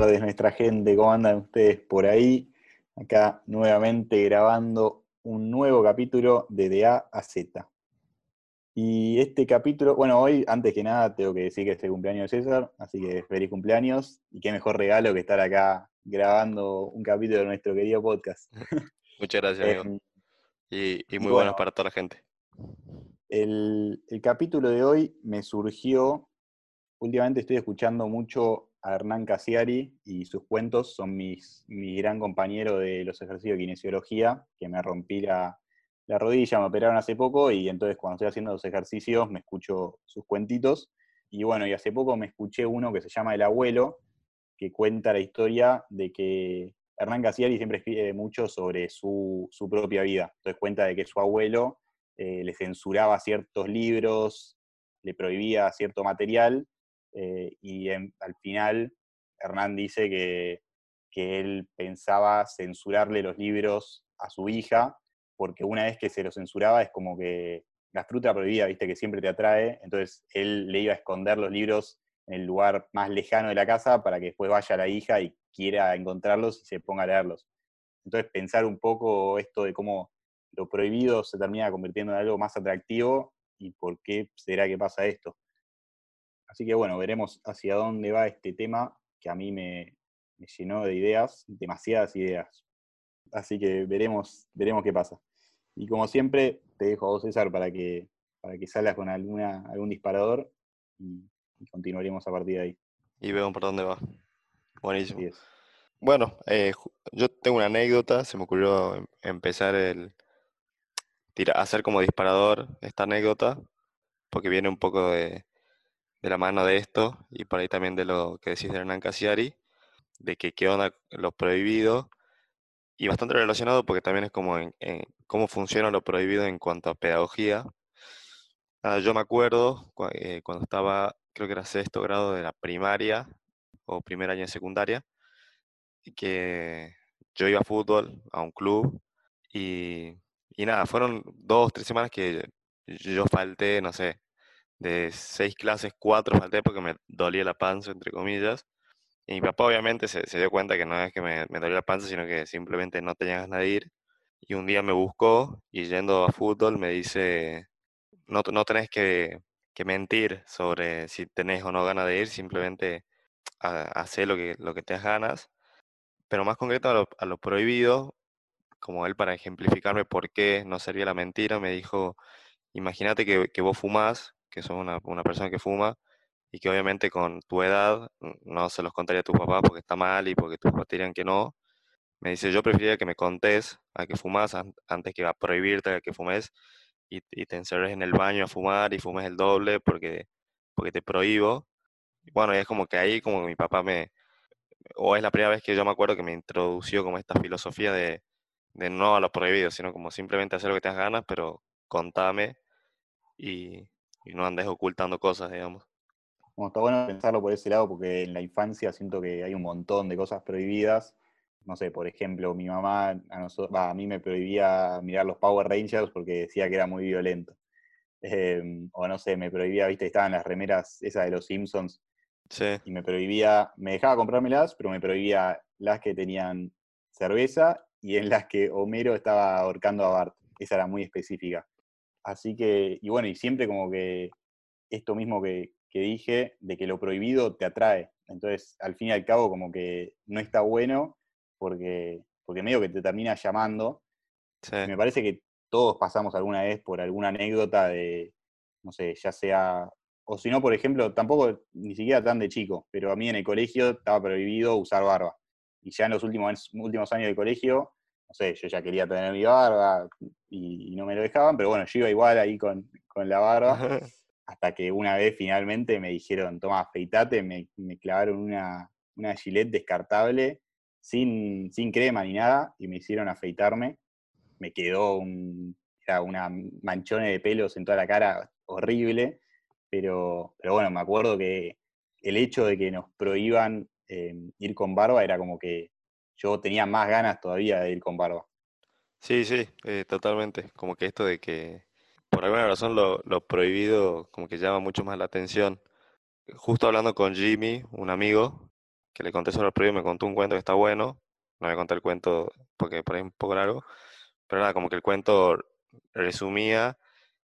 tardes, nuestra gente. ¿Cómo andan ustedes por ahí? Acá nuevamente grabando un nuevo capítulo de De A a Z. Y este capítulo, bueno, hoy antes que nada tengo que decir que es el cumpleaños de César, así que feliz cumpleaños. Y qué mejor regalo que estar acá grabando un capítulo de nuestro querido podcast. Muchas gracias, amigo. Em, y, muy bueno, para toda la gente. El, el capítulo de hoy me surgió últimamente estoy escuchando mucho a Hernán Casiari y sus cuentos son mis, mi gran compañero de los ejercicios de kinesiología, que me rompí la, rodilla, me operaron hace poco y entonces cuando estoy haciendo los ejercicios me escucho sus cuentitos. Y bueno, y hace poco me escuché uno que se llama El Abuelo, que cuenta la historia de que Hernán Casiari siempre escribe mucho sobre su, propia vida. Entonces cuenta de que su abuelo eh, le censuraba ciertos libros, le prohibía cierto material eh, y al final Hernán dice que, él pensaba censurarle los libros a su hija, porque una vez que se los censuraba es como que la fruta prohibida, viste, que siempre te atrae, entonces él le iba a esconder los libros en el lugar más lejano de la casa para que después vaya la hija y quiera encontrarlos y se ponga a leerlos. Entonces pensar un poco esto de cómo lo prohibido se termina convirtiendo en algo más atractivo y por qué será que pasa esto. Así que bueno, veremos hacia dónde va este tema que a mí me, llenó de ideas, demasiadas ideas. Así que veremos, veremos qué pasa. Y como siempre, te dejo a vos, César, para que, para que salgas con alguna, algún disparador y, continuaremos a partir de ahí. Y vemos por dónde va. Buenísimo. Bueno, eh, yo tengo una anécdota, se me ocurrió em, empezar el hacer como disparador esta anécdota, porque viene un poco de, de la mano de esto y por ahí también de lo que decís de Hernán Casiari, de que qué onda lo prohibido y bastante relacionado porque también es como cómo funciona lo prohibido en cuanto a pedagogía. yo me acuerdo eh, cuando estaba, creo que era sexto grado de la primaria o primer año de secundaria, que yo iba a fútbol, a un club, y, y nada, fueron dos, tres semanas que yo falté, no sé, de seis clases, cuatro falté porque me dolía la panza, entre comillas. Y mi papá obviamente se, dio cuenta que no es que me, me dolía la panza, sino que simplemente no tenía ganas de ir. Y un día me buscó y yendo a fútbol me dice, no, no tenés que, que mentir sobre si tenés o no ganas de ir, simplemente hacer lo que, lo que te ganas. Pero más concreto a lo, a prohibido, como él para ejemplificarme por qué no sería la mentira, me dijo, imagínate que, que vos fumás que sos una, una, persona que fuma y que obviamente con tu edad no se los contaría a tus papás porque está mal y porque tus papás dirían que no. Me dice, yo preferiría que me contés a que fumas antes que a prohibirte a que fumes y, y, te encerres en el baño a fumar y fumes el doble porque, porque te prohíbo. Y bueno, y es como que ahí como mi papá me, o es la primera vez que yo me acuerdo que me introdució como esta filosofía de, de no a lo prohibido, sino como simplemente hacer lo que te das ganas, pero contame y, y no andes ocultando cosas, digamos. Bueno, está bueno pensarlo por ese lado porque en la infancia siento que hay un montón de cosas prohibidas. No sé, por ejemplo, mi mamá a, a mí me prohibía mirar los Power Rangers porque decía que era muy violento. Em, o no sé, me prohibía, viste, estaban las remeras esas de los Simpsons. Sí. Y me prohibía, me dejaba comprármelas, pero me prohibía las que tenían cerveza y en las que Homero estaba ahorcando a Bart. Esa era muy específica. Así que, y bueno, y siempre como que esto mismo que, dije, de que lo prohibido te atrae. Entonces, al fin y al cabo, como que no está bueno porque, porque medio que te termina llamando. Me parece que todos pasamos alguna vez por alguna anécdota de, no sé, ya sea, o si no, por ejemplo, tampoco ni siquiera tan de chico, pero a mí en el colegio estaba prohibido usar barba. Y ya en los últimos, últimos años de colegio no sé, yo ya quería tener mi barba y, no me lo dejaban, pero bueno, yo iba igual ahí con, la barba, hasta que una vez finalmente me dijeron, toma, afeitate, me, clavaron una, una gilet descartable, sin, sin crema ni nada, y me hicieron afeitarme. Me quedó un, una manchona de pelos en toda la cara horrible, pero, pero bueno, me acuerdo que el hecho de que nos prohíban eh, ir con barba era como que yo tenía más ganas todavía de ir con barba. Sí, sí, eh, totalmente. Como que esto de que por alguna razón lo, prohibido como que llama mucho más la atención. Justo hablando con Jimmy, un amigo, que le conté sobre el proyecto, me contó un cuento que está bueno, no le conté el cuento porque por ahí es un poco largo, pero nada, como que el cuento resumía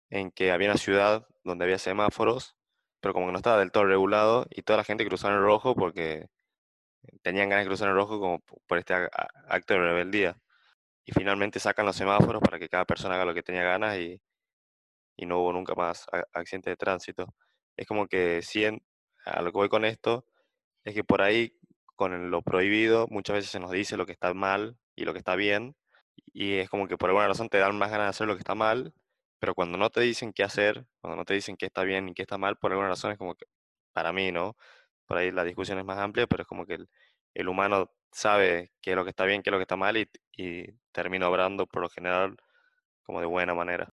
en que había una ciudad donde había semáforos, pero como que no estaba del todo regulado y toda la gente cruzaba en rojo porque tenían ganas de cruzar en el rojo como por este acto de rebeldía. Y finalmente sacan los semáforos para que cada persona haga lo que tenía ganas y, y no hubo nunca más accidentes de tránsito. Es como que si a lo que voy con esto es que por ahí con lo prohibido muchas veces se nos dice lo que está mal y lo que está bien y es como que por alguna razón te dan más ganas de hacer lo que está mal, pero cuando no te dicen qué hacer, cuando no te dicen qué está bien y qué está mal, por alguna razón es como que, para mí, ¿no? Por ahí la discusión es más amplia, pero es como que el, humano sabe qué es lo que está bien, qué es lo que está mal y, y termina obrando por lo general como de buena manera.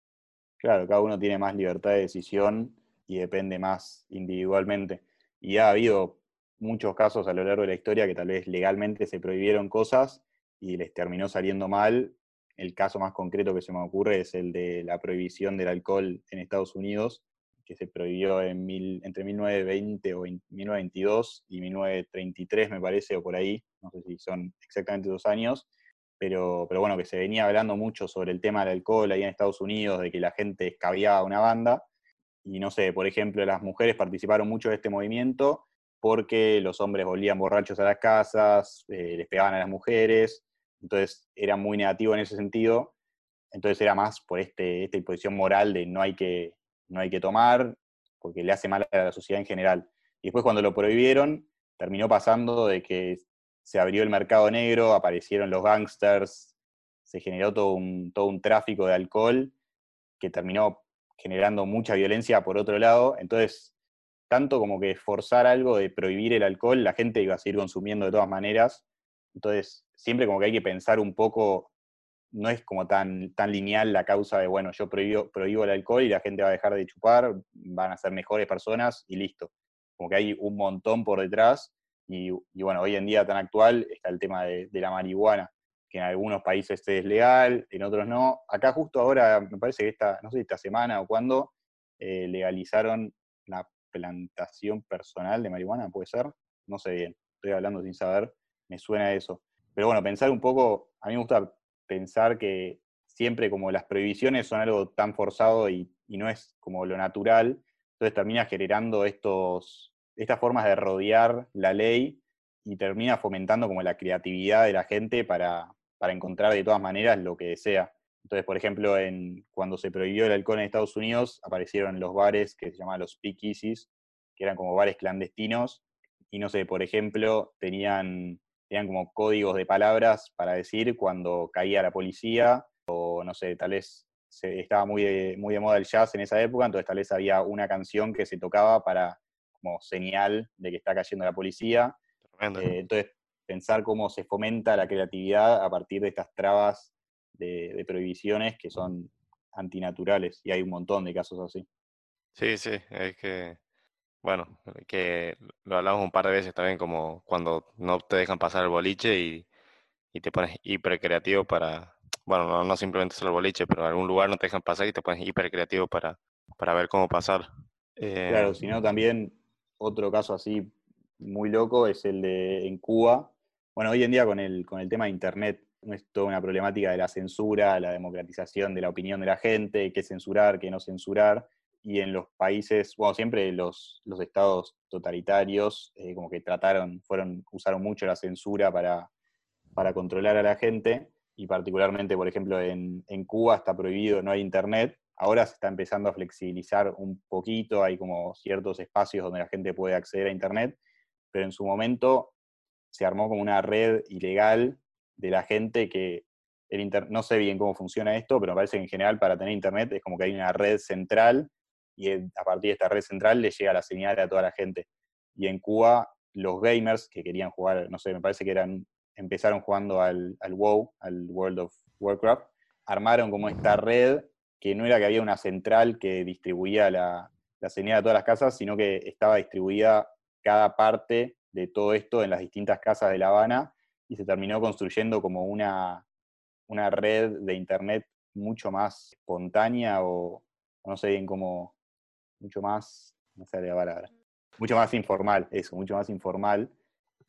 Claro, cada uno tiene más libertad de decisión y depende más individualmente. Y ha habido muchos casos a lo largo de la historia que tal vez legalmente se prohibieron cosas y les terminó saliendo mal. El caso más concreto que se me ocurre es el de la prohibición del alcohol en Estados Unidos, que se prohibió entre 1920 o 1922 y 1933, me parece, o por ahí, no sé si son exactamente dos años, pero, pero bueno, que se venía hablando mucho sobre el tema del alcohol ahí en Estados Unidos, de que la gente escabiaba una banda, y no sé, por ejemplo, las mujeres participaron mucho de este movimiento porque los hombres volvían borrachos a las casas, eh, les pegaban a las mujeres, entonces era muy negativo en ese sentido, entonces era más por este, esta imposición moral de no hay, que, no hay que tomar, porque le hace mal a la sociedad en general. Y después cuando lo prohibieron, terminó pasando de que se abrió el mercado negro, aparecieron los gangsters, se generó todo un, todo un tráfico de alcohol que terminó generando mucha violencia por otro lado. Entonces, tanto como que forzar algo de prohibir el alcohol, la gente iba a seguir consumiendo de todas maneras. Entonces, siempre como que hay que pensar un poco, no es como tan, tan lineal la causa de, bueno, yo prohíbo, prohíbo el alcohol y la gente va a dejar de chupar, van a ser mejores personas y listo. Como que hay un montón por detrás y, bueno, hoy en día tan actual está el tema de, la marihuana, que en algunos países es legal, en otros no. Acá justo ahora, me parece que esta, no sé esta semana o cuándo, eh, legalizaron la plantación personal de marihuana, puede ser, no sé bien, estoy hablando sin saber, me suena eso. Pero bueno, pensar un poco, a mí me gusta pensar que siempre como las prohibiciones son algo tan forzado y, no es como lo natural, entonces termina generando estos, estas formas de rodear la ley y termina fomentando como la creatividad de la gente para, encontrar de todas maneras lo que desea. Entonces, por ejemplo, en, cuando se prohibió el alcohol en Estados Unidos, aparecieron los bares que se llamaban los speakeasies, que eran como bares clandestinos, y no sé, por ejemplo, tenían, tenían como códigos de palabras para decir cuando caía la policía, o no sé, tal vez se, estaba muy de, muy de moda el jazz en esa época, entonces tal vez había una canción que se tocaba para como señal de que está cayendo la policía. Eh, entonces, pensar cómo se fomenta la creatividad a partir de estas trabas de, prohibiciones que son antinaturales, y hay un montón de casos así. Sí, sí, es que, bueno, que lo hablamos un par de veces también, como cuando no te dejan pasar el boliche y, te pones hiper creativo para, bueno, no, simplemente solo el boliche, pero en algún lugar no te dejan pasar y te pones hiper creativo para, para ver cómo pasar. claro, eh, sino también otro caso así muy loco es el de en Cuba. Bueno, hoy en día con el, con el tema de Internet es toda una problemática de la censura, la democratización de la opinión de la gente, qué censurar, qué no censurar. Y en los países, bueno, siempre los, los estados totalitarios eh, como que trataron, fueron, usaron mucho la censura para, para controlar a la gente. Y particularmente, por ejemplo, en, en Cuba está prohibido, no hay internet, Ahora se está empezando a flexibilizar un poquito, hay como ciertos espacios donde la gente puede acceder a Internet, pero en su momento se armó como una red ilegal de la gente que el inter no sé bien cómo funciona esto, pero me parece que en general para tener Internet es como que hay una red central y a partir de esta red central le llega la señal a toda la gente. Y en Cuba los gamers que querían jugar, no sé, me parece que eran, empezaron jugando al, al WoW, al World of Warcraft, armaron como esta red que no era que había una central que distribuía la, señal a todas las casas, sino que estaba distribuida cada parte de todo esto en las distintas casas de La Habana y se terminó construyendo como una, una red de internet mucho más espontánea o no sé bien cómo, mucho más, no sé la palabra, mucho más informal, eso, mucho más informal,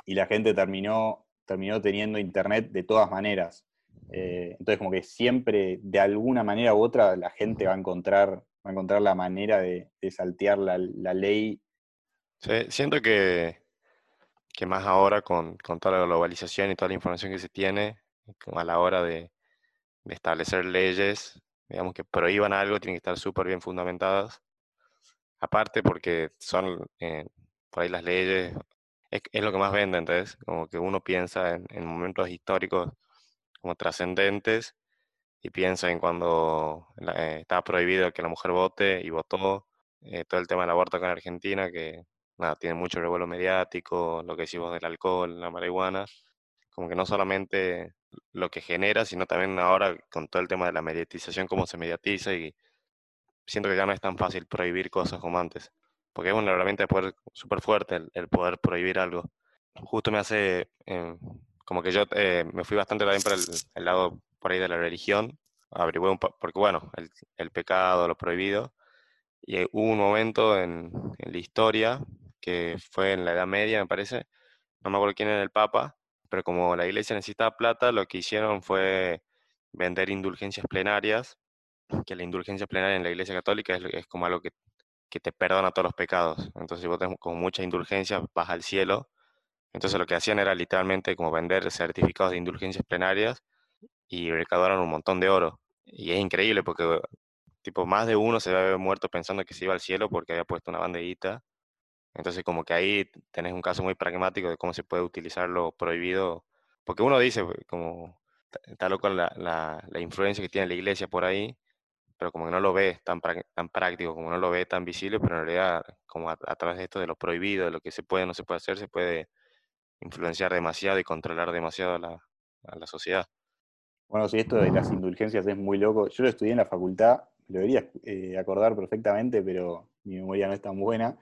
y la gente terminó, terminó teniendo internet de todas maneras. Eh, entonces, como que siempre, de alguna manera u otra, la gente va a encontrar, va a encontrar la manera de, saltear la, ley. Siento que, que más ahora con, toda la globalización y toda la información que se tiene, a la hora de, establecer leyes, digamos que prohíban algo, tienen que estar súper bien fundamentadas. Aparte porque son, eh, por ahí las leyes, es, lo que más vende, entonces, como que uno piensa en momentos históricos como trascendentes y piensa en cuando eh, estaba prohibido que la mujer vote y votó, eh, todo el tema del aborto acá en Argentina, que nada, tiene mucho revuelo mediático, lo que decimos del alcohol, la marihuana, como que no solamente lo que genera, sino también ahora con todo el tema de la mediatización, cómo se mediatiza y siento que ya no es tan fácil prohibir cosas como antes, porque es una herramienta súper fuerte el, poder prohibir algo. Justo me hace em, como que yo eh, me fui bastante también para el, lado por ahí de la religión, averigué un porque bueno, el, pecado, lo prohibido, y hubo un momento en, la historia, que fue en la Edad Media, me parece, no me acuerdo quién era el Papa, pero como la iglesia necesitaba plata, lo que hicieron fue vender indulgencias plenarias, que la indulgencia plenaria en la iglesia católica es, es como algo que, que, te perdona todos los pecados. Entonces, si vos tenés con mucha indulgencia, vas al cielo entonces lo que hacían era literalmente como vender certificados de indulgencias plenarias y recaudaron un montón de oro. Y es increíble porque tipo más de uno se había muerto pensando que se iba al cielo porque había puesto una banderita. Entonces como que ahí tenés un caso muy pragmático de cómo se puede utilizar lo prohibido. Porque uno dice como está loco la, la, influencia que tiene la iglesia por ahí, pero como que no lo ve tan, tan práctico, como no lo ve tan visible, pero en realidad como a, a través de esto de lo prohibido, de lo que se puede o no se puede hacer, se puede influenciar demasiado y controlar demasiado a la, sociedad. Bueno, si esto de las indulgencias es muy loco, yo lo estudié en la facultad, lo debería eh, acordar perfectamente, pero mi memoria no es tan buena,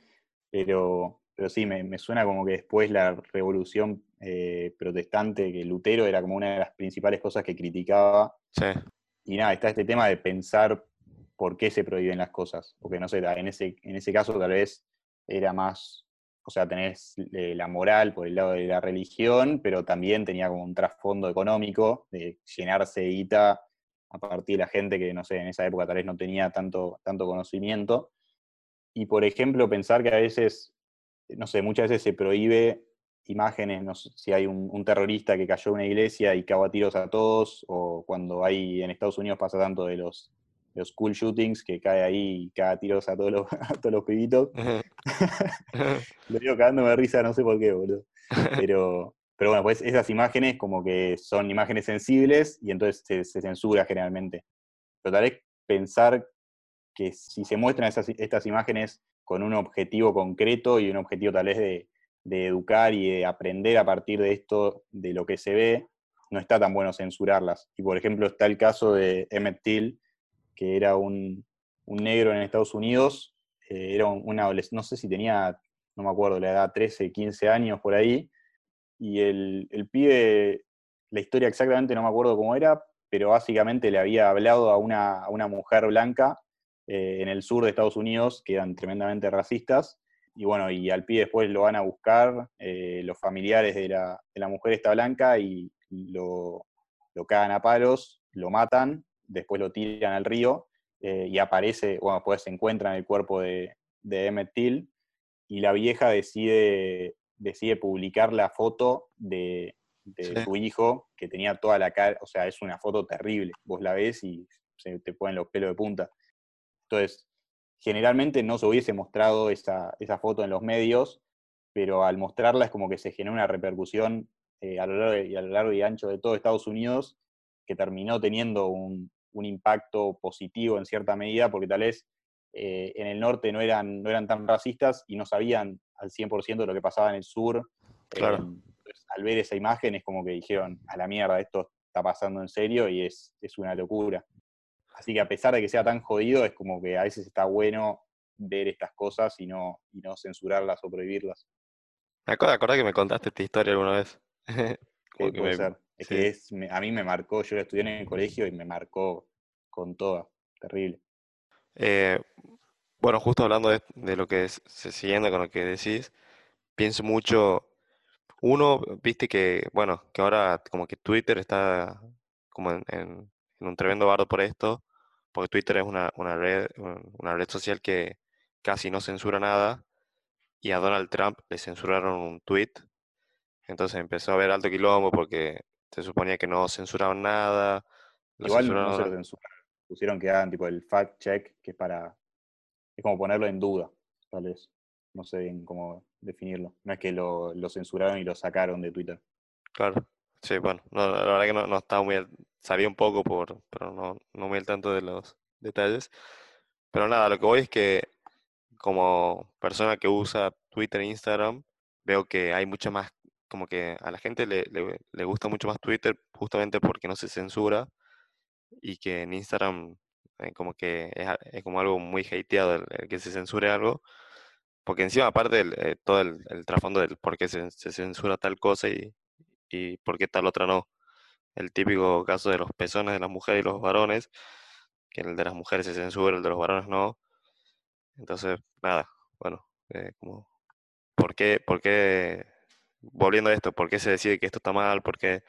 pero, pero sí, me, suena como que después la revolución eh, protestante, que Lutero era como una de las principales cosas que criticaba. Sí. Y nada, está este tema de pensar por qué se prohíben las cosas, porque no sé, en ese, en ese caso tal vez era más o sea, tenés eh, la moral por el lado de la religión, pero también tenía como un trasfondo económico de llenarse de guita a partir de la gente que, no sé, en esa época tal vez no tenía tanto, tanto conocimiento. Y, por ejemplo, pensar que a veces, no sé, muchas veces se prohíbe imágenes, no sé, si hay un, terrorista que cayó en una iglesia y cagó a tiros a todos, o cuando hay en Estados Unidos pasa tanto de los los school shootings, que cae ahí y caga tiros a todos los, todos los pibitos. Lo digo cagándome de risa, no sé por qué, boludo. Pero, pero bueno, pues esas imágenes como que son imágenes sensibles y entonces se, censura generalmente. Pero tal vez pensar que si se muestran estas imágenes con un objetivo concreto y un objetivo tal vez de, de educar y de aprender a partir de esto, de lo que se ve, no está tan bueno censurarlas. Y por ejemplo está el caso de Emmett Till, que era un, negro en Estados Unidos, eh, era un, adolescente, no sé si tenía, no me acuerdo, la edad 13, 15 años por ahí, y el, el pibe, la historia exactamente no me acuerdo cómo era, pero básicamente le había hablado a una, mujer blanca eh, en el sur de Estados Unidos, que eran tremendamente racistas, y bueno, y al pibe después lo van a buscar eh, los familiares de la, de la, mujer esta blanca y lo, lo cagan a palos, lo matan, después lo tiran al río eh, y aparece, bueno, pues se encuentra en el cuerpo de, de Emmett Till y la vieja decide, decide publicar la foto de, su hijo que tenía toda la cara, o sea, es una foto terrible, vos la ves y se te ponen los pelos de punta. Entonces, generalmente no se hubiese mostrado esa, foto en los medios, pero al mostrarla es como que se genera una repercusión eh, a, lo largo y a lo largo y ancho de todo Estados Unidos que terminó teniendo un, un impacto positivo en cierta medida, porque tal vez eh, en el norte no eran, no eran tan racistas y no sabían al 100% de lo que pasaba en el sur. Claro. Eh, al ver esa imagen es como que dijeron, a la mierda, esto está pasando en serio y es, es una locura. Así que a pesar de que sea tan jodido, es como que a veces está bueno ver estas cosas y no, y no censurarlas o prohibirlas. Me acuerdo que me contaste esta historia alguna vez. puede ser. Es que es, a mí me marcó, yo estudié en el colegio y me marcó con toda, terrible. Eh, bueno, justo hablando de, lo que es, siguiendo con lo que decís, pienso mucho Uno, viste que, bueno, que ahora como que Twitter está como en, un tremendo bardo por esto, porque Twitter es una, una, red, una red social que casi no censura nada, y a Donald Trump le censuraron un tweet, entonces empezó a haber alto quilombo porque se suponía que no censuraban nada. Igual no se lo censuraron, pusieron que hagan tipo el fact check, que es para, es como ponerlo en duda, tal vez, no sé bien cómo definirlo, no es que lo, lo censuraron y lo sacaron de Twitter. Claro, sí, bueno, la verdad que no, no estaba muy, sabía un poco, por, pero no, no muy al tanto de los detalles. Pero nada, lo que voy es que como persona que usa Twitter e Instagram, veo que hay mucha más, como que a la gente le, le, gusta mucho más Twitter justamente porque no se censura y que en Instagram eh, como que es, es, como algo muy hateado el, que se censure algo, porque encima aparte del, eh, todo el, el, trasfondo del por qué se, se, censura tal cosa y, y por qué tal otra no. El típico caso de los pezones de las mujeres y los varones, que el de las mujeres se censura, el de los varones no entonces, nada, bueno, eh, como, ¿por qué, por qué, volviendo a esto, por qué se decide que esto está mal? ¿Por qué?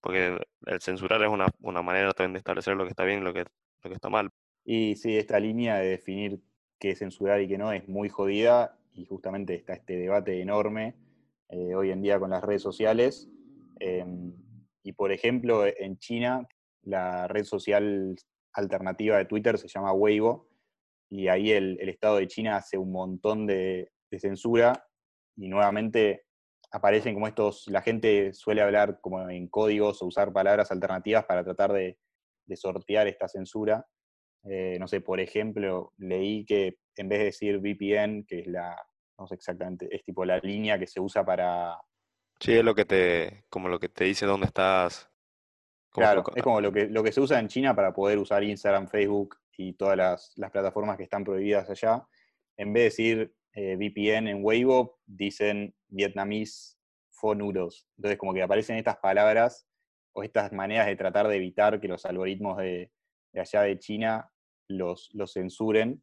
Porque el censurar es una, una manera también de establecer lo que está bien y lo que, lo que está mal. Y sí, esta línea de definir qué es censurar y qué no es muy jodida y justamente está este debate enorme eh, hoy en día con las redes sociales. Em, y por ejemplo, en China, la red social alternativa de Twitter se llama Weibo y ahí el, Estado de China hace un montón de, censura y nuevamente aparecen como estos, la gente suele hablar como en códigos o usar palabras alternativas para tratar de, sortear esta censura. Eh, no sé, por ejemplo, leí que en vez de decir VPN, que es la, no sé exactamente, es tipo la línea que se usa para... Sí, es lo que te, como lo que te dice dónde estás. Claro, es como lo que, lo que se usa en China para poder usar Instagram, Facebook, y todas las, plataformas que están prohibidas allá, en vez de decir eh, VPN en Weibo, dicen Vietnamese phone Entonces, como que aparecen estas palabras o estas maneras de tratar de evitar que los algoritmos de, allá de China los, los censuren.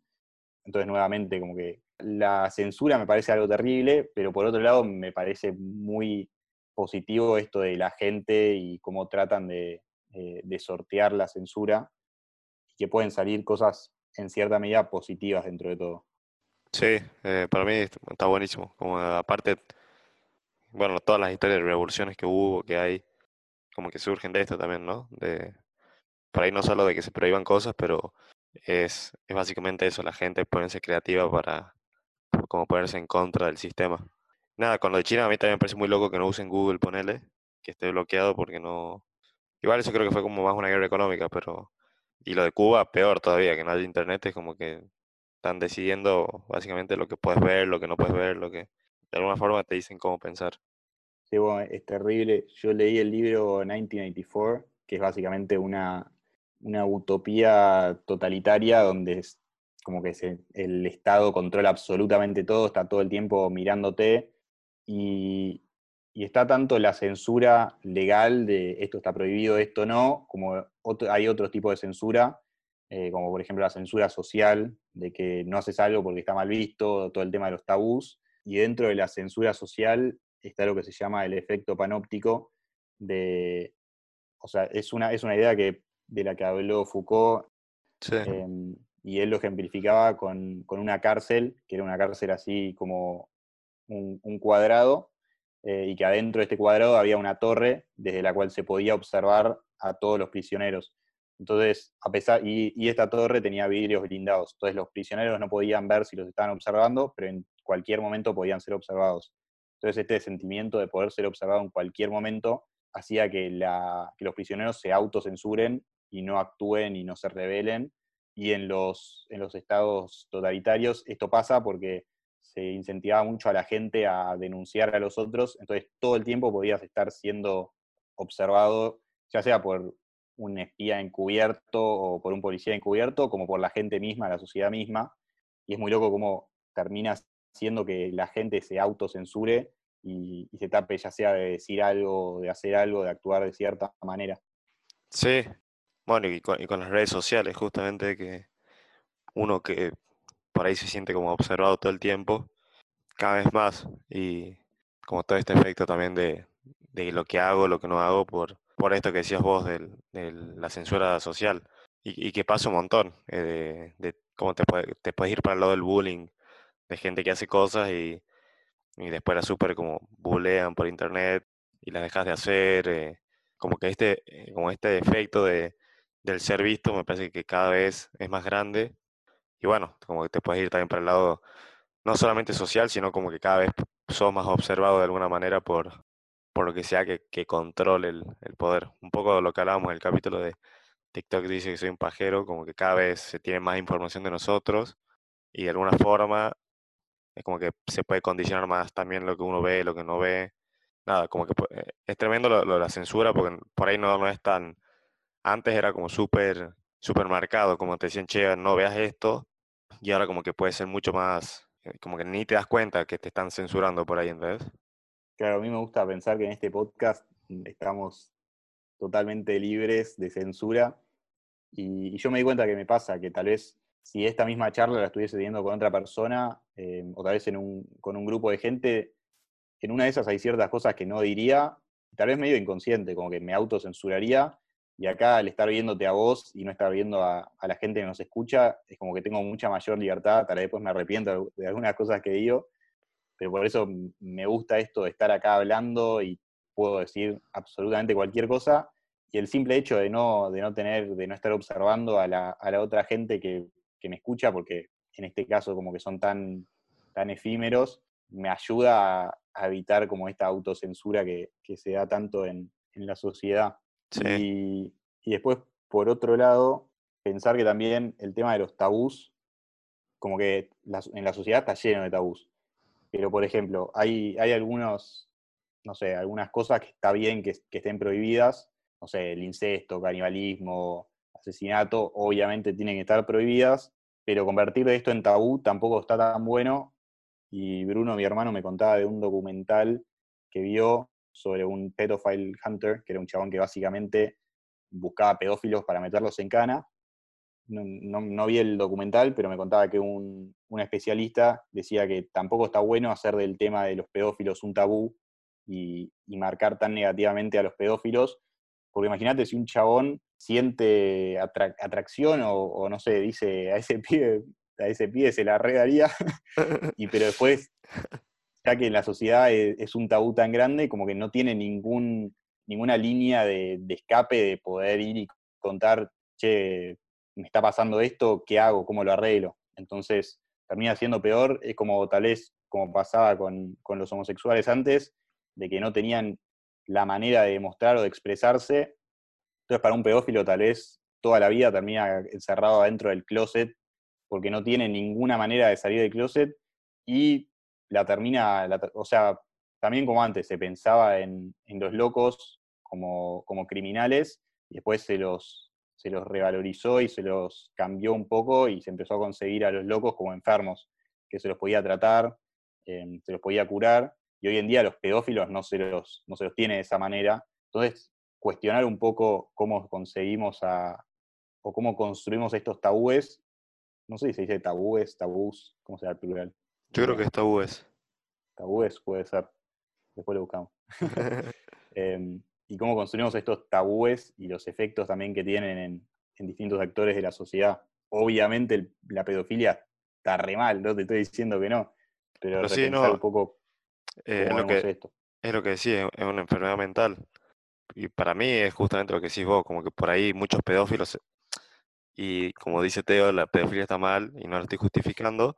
Entonces, nuevamente, como que la censura me parece algo terrible, pero por otro lado me parece muy positivo esto de la gente y cómo tratan de, de sortear la censura que pueden salir cosas en cierta medida positivas dentro de todo. Sí, eh, para mí está buenísimo. Como aparte, bueno, todas las historias de revoluciones que hubo, que hay, como que surgen de esto también, ¿no? De, por ahí no solo de que se prohíban cosas, pero es, es básicamente eso, la gente ponerse creativa para como ponerse en contra del sistema. Nada, con lo de China a mí también me parece muy loco que no usen Google, ponele, que esté bloqueado porque no... Igual eso creo que fue como más una guerra económica, pero y lo de Cuba, peor todavía, que no haya internet, es como que están decidiendo básicamente lo que puedes ver, lo que no puedes ver, lo que de alguna forma te dicen cómo pensar. Sí, bueno, es terrible. Yo leí el libro 1984, que es básicamente una, una utopía totalitaria donde como que se, el Estado controla absolutamente todo, está todo el tiempo mirándote y, y está tanto la censura legal de esto está prohibido, esto no, como hay otros tipos de censura, eh, como por ejemplo la censura social, de que no haces algo porque está mal visto, todo el tema de los tabús, y dentro de la censura social está lo que se llama el efecto panóptico, de, o sea, es una, es una idea que, de la que habló Foucault, em, y él lo ejemplificaba con, una cárcel, que era una cárcel así como un cuadrado, eh, y que adentro de este cuadrado había una torre desde la cual se podía observar a todos los prisioneros. Entonces, a pesar, y, esta torre tenía vidrios blindados, entonces los prisioneros no podían ver si los estaban observando, pero en cualquier momento podían ser observados. Entonces, este sentimiento de poder ser observado en cualquier momento hacía que, la, que los prisioneros se autocensuren y no actúen y no se rebelen. Y en los, en los estados totalitarios esto pasa porque se incentivaba mucho a la gente a denunciar a los otros, entonces todo el tiempo podías estar siendo observado, ya sea por un espía encubierto o por un policía encubierto, como por la gente misma, la sociedad misma, y es muy loco cómo termina siendo que la gente se autocensure y, y se tape ya sea de decir algo, de hacer algo, de actuar de cierta manera. Sí, bueno, y con, y con las redes sociales, justamente que uno que por ahí se siente como observado todo el tiempo, cada vez más. Y como todo este efecto también de, lo que hago, lo que no hago, por, por esto que decías vos de la censura social. Y, que pasa un montón, eh, de, cómo te, te puedes ir para el lado del bullying, de gente que hace cosas y, y después la súper como bullean por internet y las dejas de hacer. Eh, como que este, eh, como este efecto de, del ser visto me parece que cada vez es más grande. Y bueno, como que te puedes ir también para el lado no solamente social, sino como que cada vez sos más observado de alguna manera por, por lo que sea que, que controle el, el, poder. Un poco lo que hablábamos en el capítulo de TikTok dice que soy un pajero, como que cada vez se tiene más información de nosotros y de alguna forma es como que se puede condicionar más también lo que uno ve, lo que no ve. Nada, como que eh, es tremendo lo, de la censura porque por ahí no, no es tan... Antes era como súper marcado, como te decían, che, no veas esto, y ahora como que puede ser mucho más eh, como que ni te das cuenta que te están censurando por ahí, ¿entendés? Claro, a mí me gusta pensar que en este podcast estamos totalmente libres de censura y, yo me di cuenta que me pasa, que tal vez si esta misma charla la estuviese teniendo con otra persona eh, o tal vez en un, con un grupo de gente, en una de esas hay ciertas cosas que no diría, tal vez medio inconsciente, como que me autocensuraría y acá al estar viéndote a vos y no estar viendo a, la gente que nos escucha, es como que tengo mucha mayor libertad, tal vez después me arrepiento de algunas cosas que digo, pero por eso me gusta esto de estar acá hablando y puedo decir absolutamente cualquier cosa. Y el simple hecho de no, de no tener, de no estar observando a la, a la otra gente que, que, me escucha, porque en este caso como que son tan, tan efímeros, me ayuda a, evitar como esta autocensura que, que se da tanto en, en la sociedad. Y, después, por otro lado, pensar que también el tema de los tabús, como que en la sociedad está lleno de tabús. Pero, por ejemplo, hay, hay algunos, no sé, algunas cosas que está bien que, estén prohibidas, no sé, el incesto, canibalismo, asesinato, obviamente tienen que estar prohibidas, pero convertir esto en tabú tampoco está tan bueno. Y Bruno, mi hermano, me contaba de un documental que vio sobre un pedophile hunter, que era un chabón que básicamente buscaba pedófilos para meterlos en cana. No, vi el documental, pero me contaba que un, especialista decía que tampoco está bueno hacer del tema de los pedófilos un tabú y, marcar tan negativamente a los pedófilos, porque imagínate si un chabón siente atracción o, no sé, dice a ese pibe, a ese pibe se la regaría, y pero después ya que la sociedad e, es, un tabú tan grande, como que no tiene ningún, ninguna línea de, escape de poder ir y contar, che, me está pasando esto, ¿qué hago? ¿Cómo lo arreglo? Entonces termina siendo peor, es como tal vez como pasaba con, los homosexuales antes, de que no tenían la manera de demostrar o de expresarse. Entonces para un pedófilo tal vez toda la vida termina encerrado dentro del closet porque no tiene ninguna manera de salir del closet y la termina, o sea, también como antes se pensaba en, los locos como, como, criminales y después se los, se los revalorizó y se los cambió un poco y se empezó a conseguir a los locos como enfermos, que se los podía tratar, em, se los podía curar, y hoy en día los pedófilos no se los, no se los tiene de esa manera. Entonces, cuestionar un poco cómo conseguimos a, o cómo construimos estos tabúes, no sé si se dice tabúes, tabús, ¿cómo se el plural? Yo creo que es tabúes. Tabúes puede ser. Después lo buscamos. Em, y cómo construimos estos tabúes y los efectos también que tienen en, distintos actores de la sociedad. Obviamente la pedofilia está re mal, no te estoy diciendo que no, pero, pero sí, no, un poco eh, es, lo que, esto. es lo que decís, es una enfermedad mental. Y para mí es justamente lo que decís vos, como que por ahí muchos pedófilos, y como dice Teo, la pedofilia está mal y no lo estoy justificando,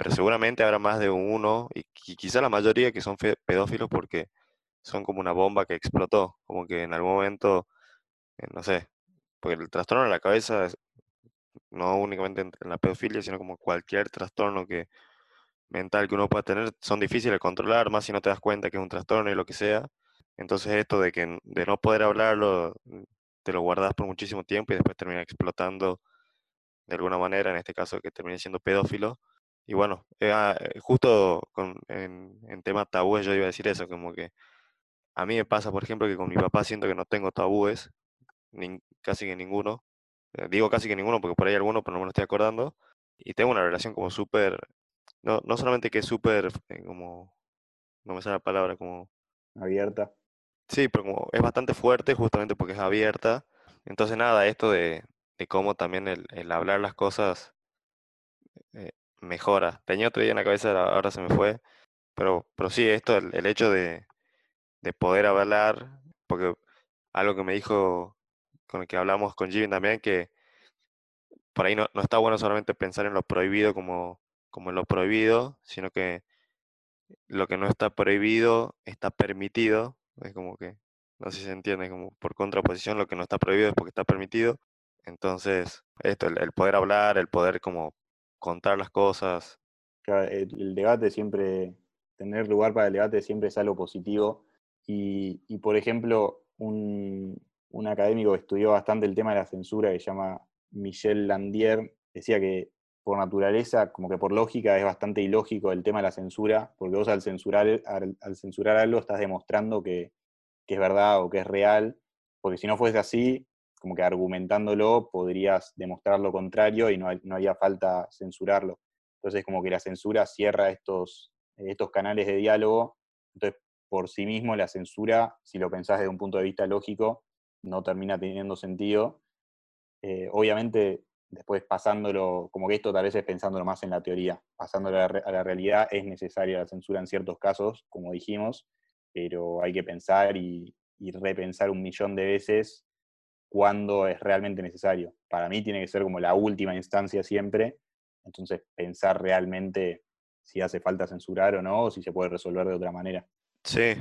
pero seguramente habrá más de uno, y, quizá la mayoría que son pedófilos porque son como una bomba que explotó, como que en algún momento, eh, no sé, porque el trastorno de la cabeza, no únicamente en, la pedofilia, sino como cualquier trastorno que mental que uno pueda tener, son difíciles de controlar, más si no te das cuenta que es un trastorno y lo que sea. Entonces esto de que de no poder hablarlo, te lo guardas por muchísimo tiempo y después termina explotando de alguna manera, en este caso que termine siendo pedófilo, y bueno, eh, ah, eh, justo con, en, en temas tabúes yo iba a decir eso, como que a mí me pasa, por ejemplo, que con mi papá siento que no tengo tabúes, casi que ninguno. Eh, digo casi que ninguno porque por ahí alguno, pero no me lo estoy acordando. Y tengo una relación como súper, no, no solamente que es súper como no me sale la palabra, como... Abierta. Sí, pero como es bastante fuerte justamente porque es abierta. Entonces nada, esto de, cómo también el, hablar las cosas eh, mejora. Tenía otro día en la cabeza, ahora se me fue. Pero, pero sí, esto, el, hecho de, de, poder hablar, porque algo que me dijo, con el que hablamos con Jimmy también, que por ahí no, no está bueno solamente pensar en lo prohibido como, como en lo prohibido, sino que lo que no está prohibido está permitido. Es como que, no sé si se entiende, como por contraposición, lo que no está prohibido es porque está permitido. Entonces, esto, el, poder hablar, el poder como contar las cosas. El, debate siempre, tener lugar para el debate siempre es algo positivo. Y, por ejemplo, un, un académico que estudió bastante el tema de la censura, que se llama Michel Landier, decía que por naturaleza, como que por lógica, es bastante ilógico el tema de la censura, porque vos al censurar, al, censurar algo estás demostrando que, es verdad o que es real, porque si no fuese así, como que argumentándolo podrías demostrar lo contrario y no, no haría falta censurarlo. Entonces como que la censura cierra estos, estos canales de diálogo, entonces por sí mismo la censura, si lo pensás desde un punto de vista lógico, no termina teniendo sentido. Eh, obviamente después pasándolo, como que esto tal vez es pensándolo más en la teoría, pasándolo a la, realidad, es necesaria la censura en ciertos casos, como dijimos, pero hay que pensar y, repensar un millón de veces cuándo es realmente necesario. Para mí tiene que ser como la última instancia siempre, entonces pensar realmente si hace falta censurar o no, o si se puede resolver de otra manera. Sí,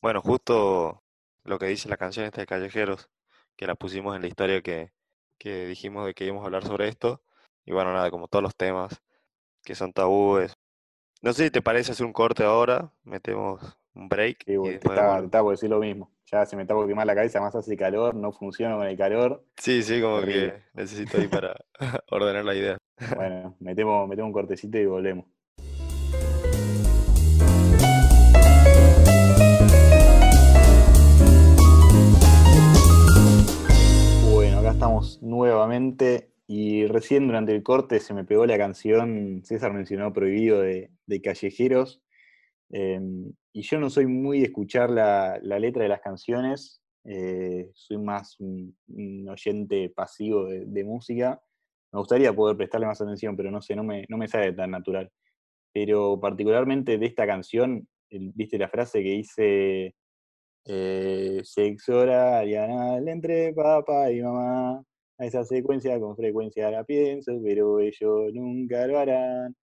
bueno, justo lo que dice la canción esta de Callejeros, que la pusimos en la historia que, que dijimos de que íbamos a hablar sobre esto. Y bueno, nada, como todos los temas que son tabúes. No sé si te parece hacer un corte ahora, metemos un break. Sí, te, estaba, por decir lo mismo. Ya se me está por quemar la cabeza, más hace calor, no funciona con el calor. Sí, sí, como que necesito ir para ordenar la idea. Bueno, metemos, metemos un cortecito y volvemos. estamos nuevamente y recién durante el corte se me pegó la canción, César mencionó Prohibido de, Callejeros, em, y yo no soy muy de escuchar la, letra de las canciones, eh, soy más un, oyente pasivo de, música, me gustaría poder prestarle más atención, pero no sé, no me, no me sale tan natural. Pero particularmente de esta canción, viste la frase que dice eh, sexo horaria entre papá y mamá. A esa secuencia con frecuencia la pienso, pero ellos nunca lo harán.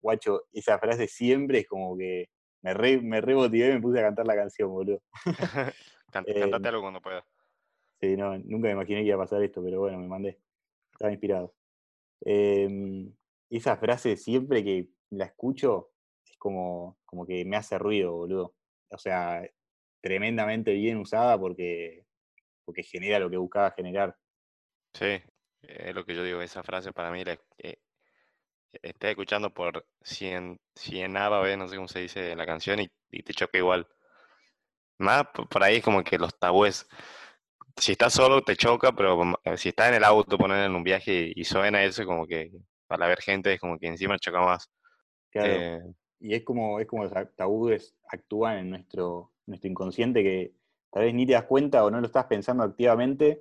Guacho, esa frase siempre es como que me re, me y me puse a cantar la canción, boludo. Cantate em, algo cuando puedas. Sí, no, nunca me imaginé que iba a pasar esto, pero bueno, me mandé. Estaba inspirado. Em, esa frase siempre que la escucho es como, como que me hace ruido, boludo. O sea, tremendamente bien usada porque, porque genera lo que buscaba generar. Sí, es lo que yo digo, esa frase para mí, la, eh, estoy escuchando por cien, cienava vez, no sé cómo se dice la canción, y, te choca igual. Más por ahí es como que los tabúes, si estás solo te choca, pero eh, si estás en el auto, poner en un viaje y, suena eso, como que para ver gente es como que encima choca más. Claro. Eh, y es como, es como los tabúes actúan en nuestro, nuestro inconsciente que tal vez ni te das cuenta o no lo estás pensando activamente,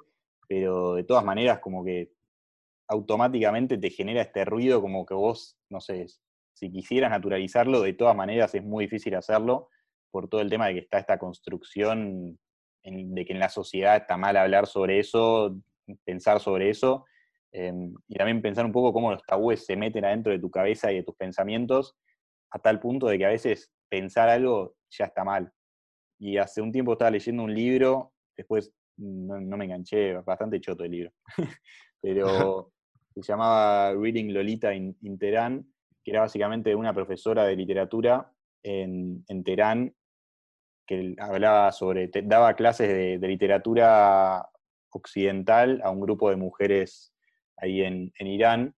pero de todas maneras como que automáticamente te genera este ruido como que vos, no sé, si quisieras naturalizarlo, de todas maneras es muy difícil hacerlo por todo el tema de que está esta construcción de que en la sociedad está mal hablar sobre eso, pensar sobre eso, em, y también pensar un poco cómo los tabúes se meten adentro de tu cabeza y de tus pensamientos, a tal punto de que a veces pensar algo ya está mal. Y hace un tiempo estaba leyendo un libro, después no, me enganché, bastante choto el libro, pero se llamaba Reading Lolita in, Terán, que era básicamente una profesora de literatura en, Terán, que hablaba sobre, daba clases de, literatura occidental a un grupo de mujeres ahí en, Irán,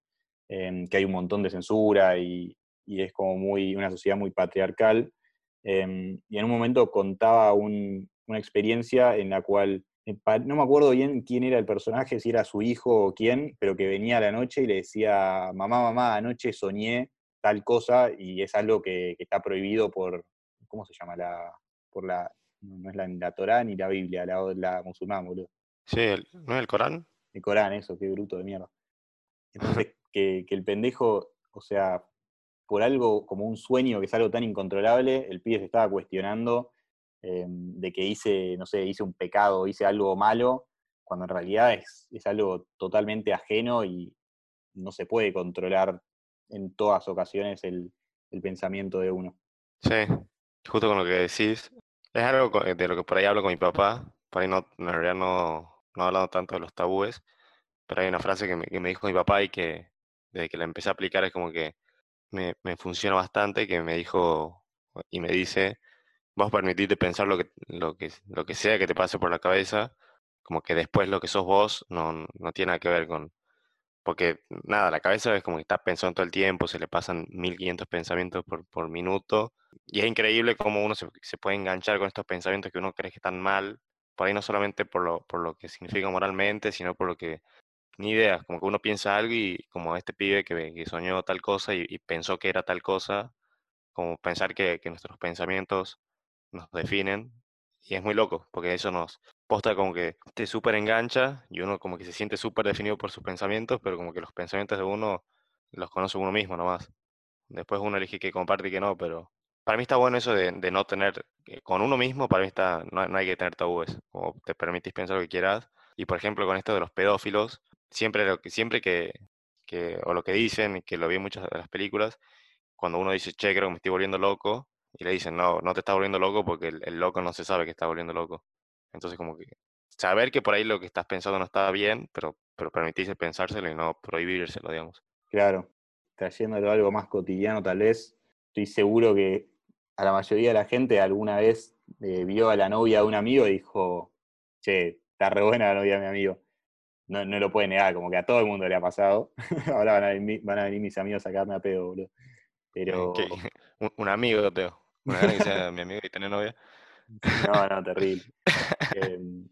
que hay un montón de censura y, y, es como muy, una sociedad muy patriarcal. Em, y en un momento contaba una experiencia en la cual, no me acuerdo bien quién era el personaje, si era su hijo o quién, pero que venía a la noche y le decía, mamá, mamá, anoche soñé tal cosa y es algo que, está prohibido por, ¿cómo se llama? La, por la, no es la, la Torá ni la Biblia, la, la musulmán, boludo. Sí, ¿no es el Corán? El Corán, eso, qué bruto de mierda. Entonces, que, que el pendejo, o sea, por algo como un sueño que es algo tan incontrolable, el pibe se estaba cuestionando em, de que hice, no sé, hice un pecado, hice algo malo, cuando en realidad es, es, algo totalmente ajeno y no se puede controlar en todas ocasiones el, pensamiento de uno. Sí, justo con lo que decís, es algo de lo que por ahí hablo con mi papá, por ahí no, en realidad no, no he hablado tanto de los tabúes, pero hay una frase que me, que me dijo mi papá y que desde que la empecé a aplicar es como que me, me funciona bastante, que me dijo y me dice, vos permitite pensar lo que, lo, que, lo que sea que te pase por la cabeza, como que después lo que sos vos no, no tiene nada que ver con... Porque nada, la cabeza es como que está pensando todo el tiempo, se le pasan 1500 pensamientos por, por minuto, y es increíble cómo uno se, se, puede enganchar con estos pensamientos que uno cree que están mal, por ahí no solamente por lo, por lo que significa moralmente, sino por lo que ni idea, como que uno piensa algo y como este pibe que, que soñó tal cosa y, pensó que era tal cosa, como pensar que, que, nuestros pensamientos nos definen. Y es muy loco, porque eso nos posta como que te súper engancha y uno como que se siente súper definido por sus pensamientos, pero como que los pensamientos de uno los conoce uno mismo nomás. Después uno elige que comparte y que no, pero para mí está bueno eso de, no tener, eh, con uno mismo, para mí está, no, no hay que tener tabúes, como te permitís pensar lo que quieras. Y por ejemplo, con esto de los pedófilos, siempre, lo que, siempre que, que, o lo que dicen, que lo vi en muchas de las películas, cuando uno dice, che, creo que me estoy volviendo loco, y le dicen, no, no te estás volviendo loco porque el, loco no se sabe que está volviendo loco. Entonces, como que saber que por ahí lo que estás pensando no está bien, pero, pero permitirse pensárselo y no prohibírselo, digamos. Claro, trayéndolo a algo más cotidiano tal vez, estoy seguro que a la mayoría de la gente alguna vez eh, vio a la novia de un amigo y dijo, che, está re buena la novia de mi amigo no, no, lo puede negar, como que a todo el mundo le ha pasado. Ahora van a, venir, van a venir mis amigos a sacarme a pedo, boludo. Pero... Un, un, amigo, Teo. Una que sea mi amigo y tener novia. No, no, terrible. Em,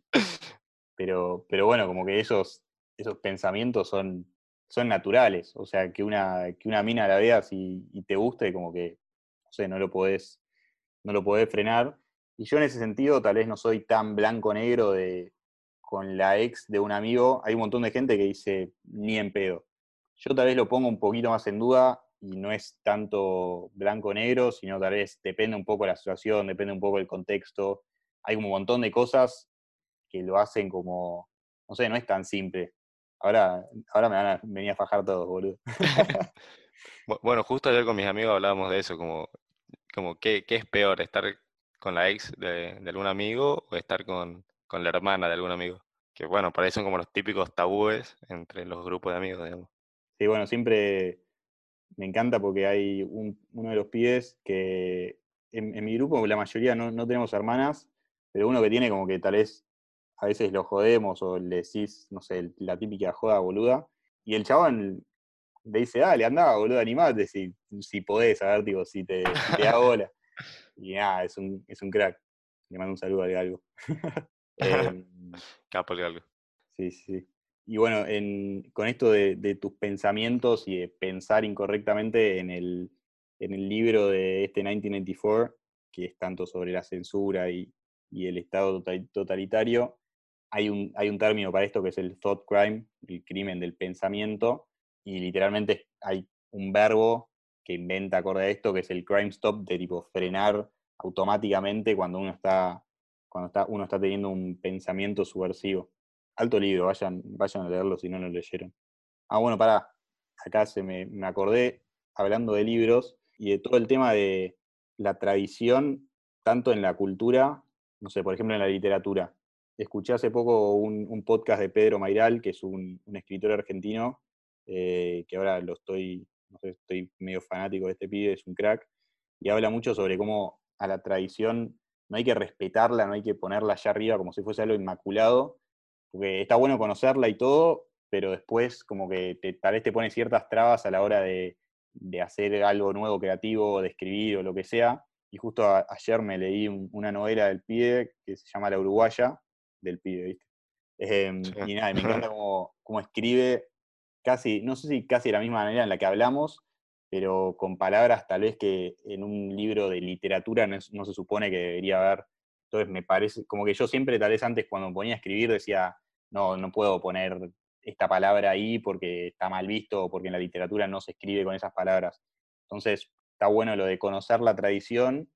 pero, pero bueno, como que esos, esos pensamientos son, son naturales. O sea, que una, que una mina la veas y, y te guste, como que, no sé, no lo podés, no lo podés frenar. Y yo en ese sentido tal vez no soy tan blanco-negro de, con la ex de un amigo, hay un montón de gente que dice ni en pedo. Yo tal vez lo pongo un poquito más en duda y no es tanto blanco-negro, sino tal vez depende un poco de la situación, depende un poco del contexto. Hay un montón de cosas que lo hacen como, no sé, no es tan simple. Ahora, ahora me van a venir a fajar todos, boludo. bueno, justo ayer con mis amigos hablábamos de eso, como, como ¿qué, qué es peor, estar con la ex de, de algún amigo o estar con, con la hermana de algún amigo. Que bueno, para eso son como los típicos tabúes entre los grupos de amigos, digamos. Sí, bueno, siempre me encanta porque hay uno de los pibes que en, mi grupo la mayoría no, no, tenemos hermanas, pero uno que tiene como que tal vez a veces lo jodemos o le decís, no sé, la típica joda boluda, y el chabón le dice, dale, anda, boludo, animate si, si podés, a ver, digo, si te, si te da bola. Y nada, es un, es un crack. Le mando un saludo a algo. Eh, Capo de algo. Sí, sí. Y bueno, en, con esto de, tus pensamientos y de pensar incorrectamente en el, en el libro de este 1994, que es tanto sobre la censura y, y el Estado totalitario, hay un, hay un término para esto que es el thought crime, el crimen del pensamiento, y literalmente hay un verbo que inventa acorde a esto, que es el crime stop, de tipo frenar automáticamente cuando uno está cuando está, uno está teniendo un pensamiento subversivo. Alto libro, vayan, vayan a leerlo si no lo leyeron. Ah, bueno, pará, acá se me, me acordé, hablando de libros y de todo el tema de la tradición, tanto en la cultura, no sé, por ejemplo en la literatura. Escuché hace poco un, podcast de Pedro Mairal, que es un, un escritor argentino, eh, que ahora lo estoy, no sé, estoy medio fanático de este pibe, es un crack, y habla mucho sobre cómo a la tradición no hay que respetarla, no hay que ponerla allá arriba como si fuese algo inmaculado, porque está bueno conocerla y todo, pero después como que tal vez te pone ciertas trabas a la hora de, hacer algo nuevo, creativo, de escribir o lo que sea. Y justo ayer me leí una novela del pibe que se llama La Uruguaya, del pibe, ¿viste? Em, y nada, me encanta cómo, cómo, escribe, casi, no sé si casi de la misma manera en la que hablamos, pero con palabras tal vez que en un libro de literatura no, se supone que debería haber. Entonces me parece, como que yo siempre tal vez antes cuando me ponía a escribir decía, no, no puedo poner esta palabra ahí porque está mal visto o porque en la literatura no se escribe con esas palabras. Entonces está bueno lo de conocer la tradición,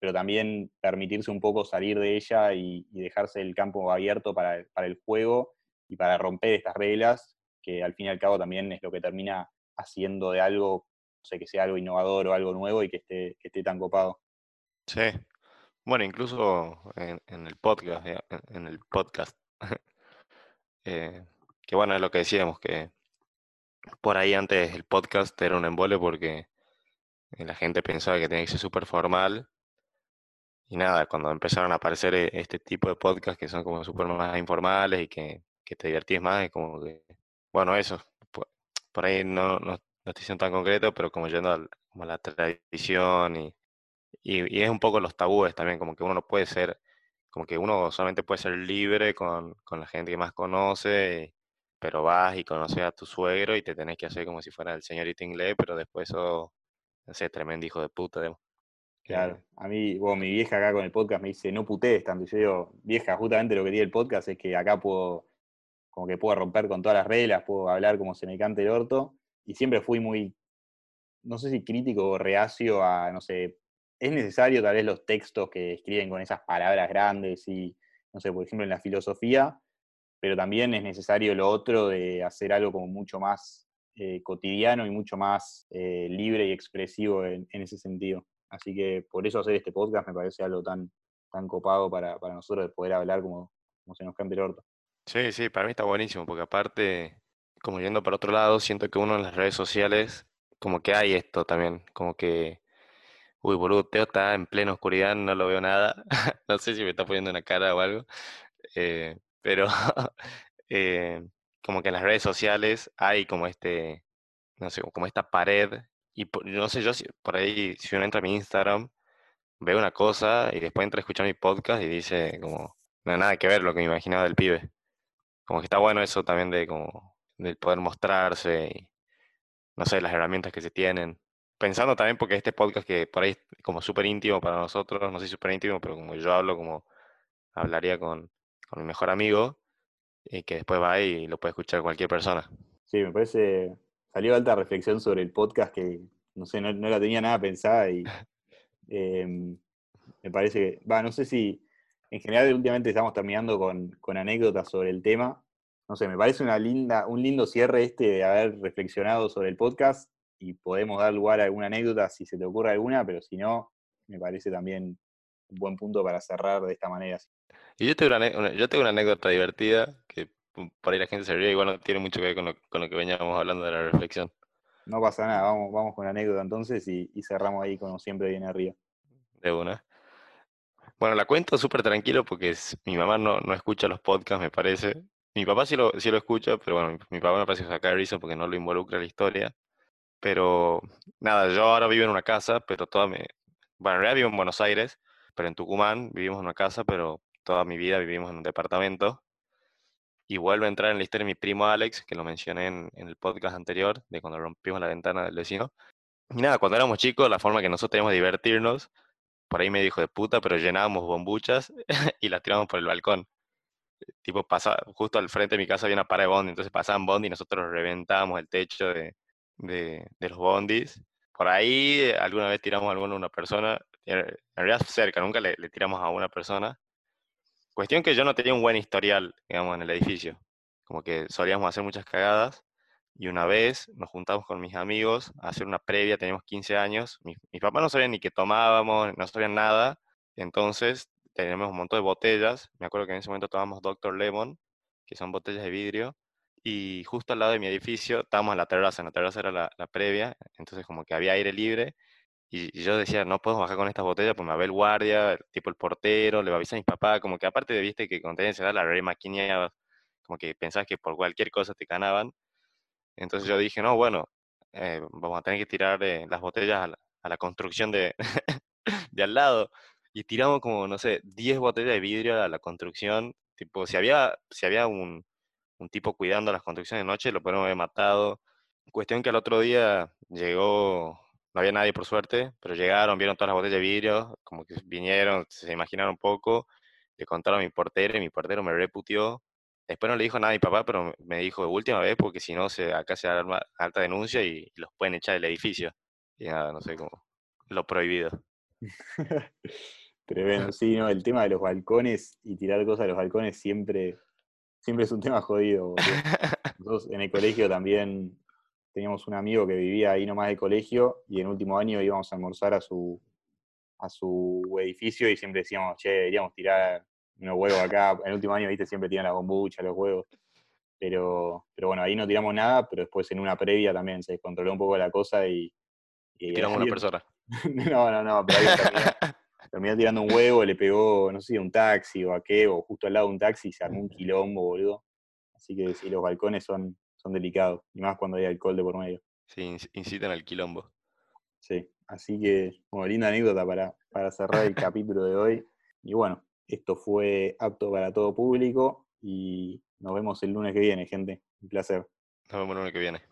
pero también permitirse un poco salir de ella y, dejarse el campo abierto para, para el juego y para romper estas reglas, que al fin y al cabo también es lo que termina haciendo de algo no sé, que sea algo innovador o algo nuevo y que esté, que esté tan copado. Sí. Bueno, incluso en, el podcast, en, el podcast, eh, que bueno, es lo que decíamos, que por ahí antes el podcast era un embole porque la gente pensaba que tenía que ser súper formal. Y nada, cuando empezaron a aparecer e, este tipo de podcasts que son como súper más informales y que, te divertís más, es como que, bueno, eso, por, ahí no, no, no estoy tan concreto, pero como yendo a, como la tradición y, y, es un poco los tabúes también, como que uno no puede ser, como que uno solamente puede ser libre con, con la gente que más conoce, pero vas y conoces a tu suegro y te tenés que hacer como si fuera el señorito inglés, pero después eso, no tremendo hijo de puta. Claro, eh, a mí, bueno, mi vieja acá con el podcast me dice, no putees tanto. Yo digo, vieja, justamente lo que tiene el podcast es que acá puedo, como que puedo romper con todas las reglas, puedo hablar como se me cante el orto, y siempre fui muy, no sé si crítico o reacio a, no sé, es necesario tal vez los textos que escriben con esas palabras grandes y, no sé, por ejemplo en la filosofía, pero también es necesario lo otro de hacer algo como mucho más eh, cotidiano y mucho más eh, libre y expresivo en, ese sentido. Así que por eso hacer este podcast me parece algo tan, tan copado para, nosotros de poder hablar como, como se nos cante el orto. Sí, sí, para mí está buenísimo, porque aparte como yendo para otro lado, siento que uno en las redes sociales, como que hay esto también, como que, uy, boludo, Teo está en plena oscuridad, no lo veo nada, no sé si me está poniendo una cara o algo, eh, pero eh, como que en las redes sociales hay como este, no sé, como esta pared, y no sé yo si por ahí, si uno entra a mi Instagram, ve una cosa y después entra a escuchar mi podcast y dice como, no nada que ver lo que me imaginaba del pibe. Como que está bueno eso también de como de poder mostrarse y, no sé, las herramientas que se tienen. Pensando también porque este podcast que por ahí es como súper íntimo para nosotros, no sé súper íntimo, pero como yo hablo como hablaría con, con mi mejor amigo y que después va y lo puede escuchar cualquier persona. Sí, me parece, salió alta reflexión sobre el podcast que, no sé, no, la tenía nada pensada y em, me parece que, va, no sé si, en general últimamente estamos terminando con, con anécdotas sobre el tema no sé, me parece una linda, un lindo cierre este de haber reflexionado sobre el podcast y podemos dar lugar a alguna anécdota si se te ocurre alguna, pero si no, me parece también un buen punto para cerrar de esta manera. Y yo tengo una, yo tengo una anécdota divertida que por ahí la gente se ríe, igual no tiene mucho que ver con lo, que veníamos hablando de la reflexión. No pasa nada, vamos, vamos con la anécdota entonces y, cerramos ahí como siempre viene arriba. De una. Bueno, la cuento súper tranquilo porque mi mamá no, no escucha los podcasts, me parece, mi papá sí lo, sí lo escucha, pero bueno, mi, papá me parece que saca porque no lo involucra la historia. Pero nada, yo ahora vivo en una casa, pero toda mi... Bueno, en realidad vivo en Buenos Aires, pero en Tucumán vivimos en una casa, pero toda mi vida vivimos en un departamento. Y vuelve a entrar en la historia de mi primo Alex, que lo mencioné en, el podcast anterior, de cuando rompimos la ventana del vecino. Y nada, cuando éramos chicos, la forma que nosotros teníamos de divertirnos, por ahí me dijo de puta, pero llenábamos bombuchas y las tirábamos por el balcón tipo, justo al frente de mi casa había una para de bondi, entonces pasaban bondi y nosotros reventábamos el techo de, de, los bondis. Por ahí eh, alguna vez tiramos a alguna una persona, en realidad cerca, nunca le, tiramos a una persona. Cuestión que yo no tenía un buen historial, digamos, en el edificio. Como que solíamos hacer muchas cagadas. Y una vez nos juntamos con mis amigos a hacer una previa, teníamos 15 años. Mis, mis papás no sabían ni qué tomábamos, no sabían nada. Entonces tenemos un montón de botellas. Me acuerdo que en ese momento tomábamos Dr. Lemon, que son botellas de vidrio. Y justo al lado de mi edificio estábamos en la terraza. La terraza era la, previa, entonces como que había aire libre. Y, yo decía, no puedo bajar con estas botellas, pues me va el guardia, tipo el portero, le va a avisar a mis papás. Como que aparte de, viste, que tenías edad la re como que pensabas que por cualquier cosa te ganaban. Entonces yo dije, no, bueno, eh, vamos a tener que tirar eh, las botellas a la, construcción de, de al lado y tiramos como, no sé, 10 botellas de vidrio a la construcción. Tipo, si había, si había un, un tipo cuidando las construcciones de noche, lo podemos haber matado. Cuestión que al otro día llegó, no había nadie por suerte, pero llegaron, vieron todas las botellas de vidrio, como que vinieron, se imaginaron un poco, le contaron a mi portero y mi portero me reputió. Después no le dijo nada a mi papá, pero me dijo, última vez, porque si no, se, acá se arma alta denuncia y los pueden echar del edificio. Y nada, no sé cómo, lo prohibido. Tremendo, sí, ¿no? El tema de los balcones y tirar cosas a los balcones siempre, siempre es un tema jodido. Nosotros en el colegio también teníamos un amigo que vivía ahí nomás del colegio y en último año íbamos a almorzar a su, a su edificio y siempre decíamos, che, deberíamos tirar unos huevos acá. En el último año, viste, siempre tiran la bombucha, los huevos. Pero, pero bueno, ahí no tiramos nada, pero después en una previa también se descontroló un poco la cosa y... y tiramos una persona. no, no, no, pero ahí terminó, tirando un huevo, le pegó, no sé, un taxi o a qué, o justo al lado de un taxi y se armó un quilombo, boludo. Así que sí, los balcones son, son delicados, y más cuando hay alcohol de por medio. Sí, incitan al quilombo. Sí, así que, bueno, linda anécdota para, para cerrar el capítulo de hoy. Y bueno, esto fue apto para todo público y nos vemos el lunes que viene, gente. Un placer. Nos vemos el lunes que viene.